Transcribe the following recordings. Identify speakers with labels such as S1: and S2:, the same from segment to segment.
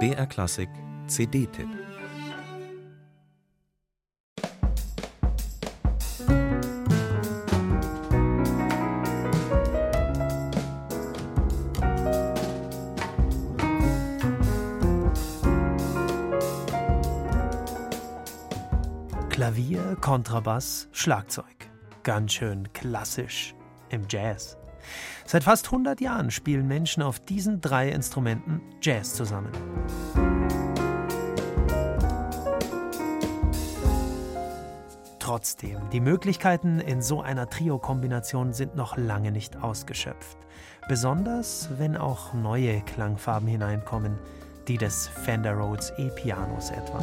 S1: BR Klassik CD-Tipp
S2: Klavier, Kontrabass, Schlagzeug. Ganz schön klassisch im Jazz. Seit fast 100 Jahren spielen Menschen auf diesen drei Instrumenten Jazz zusammen. Trotzdem, die Möglichkeiten in so einer Trio-Kombination sind noch lange nicht ausgeschöpft. Besonders wenn auch neue Klangfarben hineinkommen, die des Fender Rhodes E-Pianos etwa.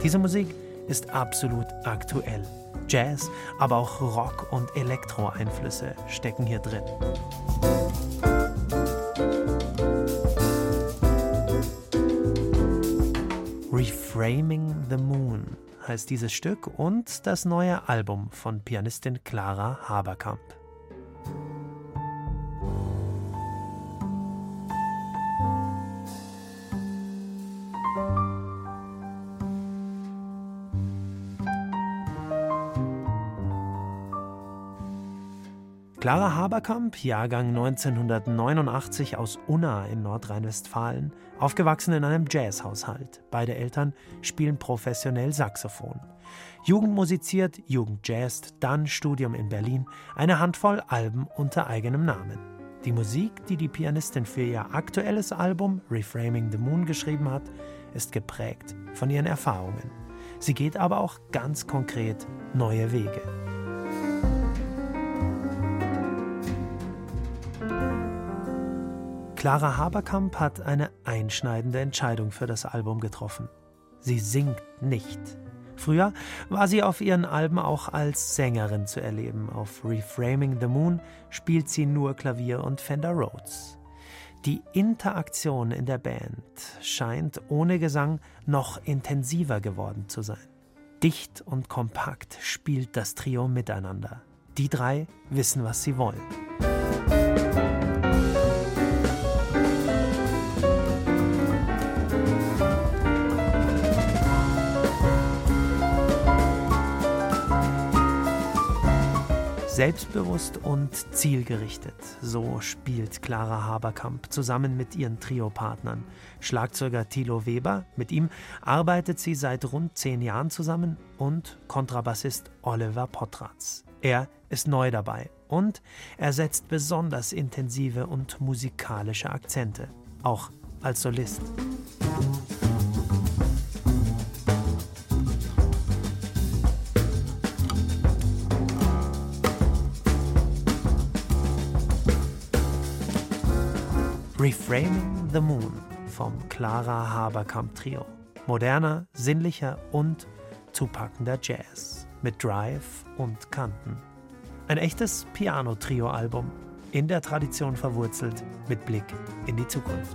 S2: Diese Musik ist absolut aktuell. Jazz, aber auch Rock- und Elektro-Einflüsse stecken hier drin. Reframing the Moon heißt dieses Stück und das neue Album von Pianistin Clara Haberkamp. Clara Haberkamp, Jahrgang 1989 aus Unna in Nordrhein-Westfalen, aufgewachsen in einem Jazzhaushalt. Beide Eltern spielen professionell Saxophon. Jugend musiziert, Jugend jazzt, dann Studium in Berlin, eine Handvoll Alben unter eigenem Namen. Die Musik, die die Pianistin für ihr aktuelles Album Reframing the Moon geschrieben hat, ist geprägt von ihren Erfahrungen. Sie geht aber auch ganz konkret neue Wege. Clara Haberkamp hat eine einschneidende Entscheidung für das Album getroffen. Sie singt nicht. Früher war sie auf ihren Alben auch als Sängerin zu erleben. Auf Reframing the Moon spielt sie nur Klavier und Fender Rhodes. Die Interaktion in der Band scheint ohne Gesang noch intensiver geworden zu sein. Dicht und kompakt spielt das Trio miteinander. Die drei wissen, was sie wollen. Selbstbewusst und zielgerichtet, so spielt Clara Haberkamp zusammen mit ihren Trio-Partnern. Schlagzeuger Thilo Weber, mit ihm arbeitet sie seit rund zehn Jahren zusammen und Kontrabassist Oliver Potratz. Er ist neu dabei und er setzt besonders intensive und musikalische Akzente, auch als Solist. Reframing the Moon vom Clara Haberkamp Trio. Moderner, sinnlicher und zupackender Jazz mit Drive und Kanten. Ein echtes Piano-Trio-Album, in der Tradition verwurzelt, mit Blick in die Zukunft.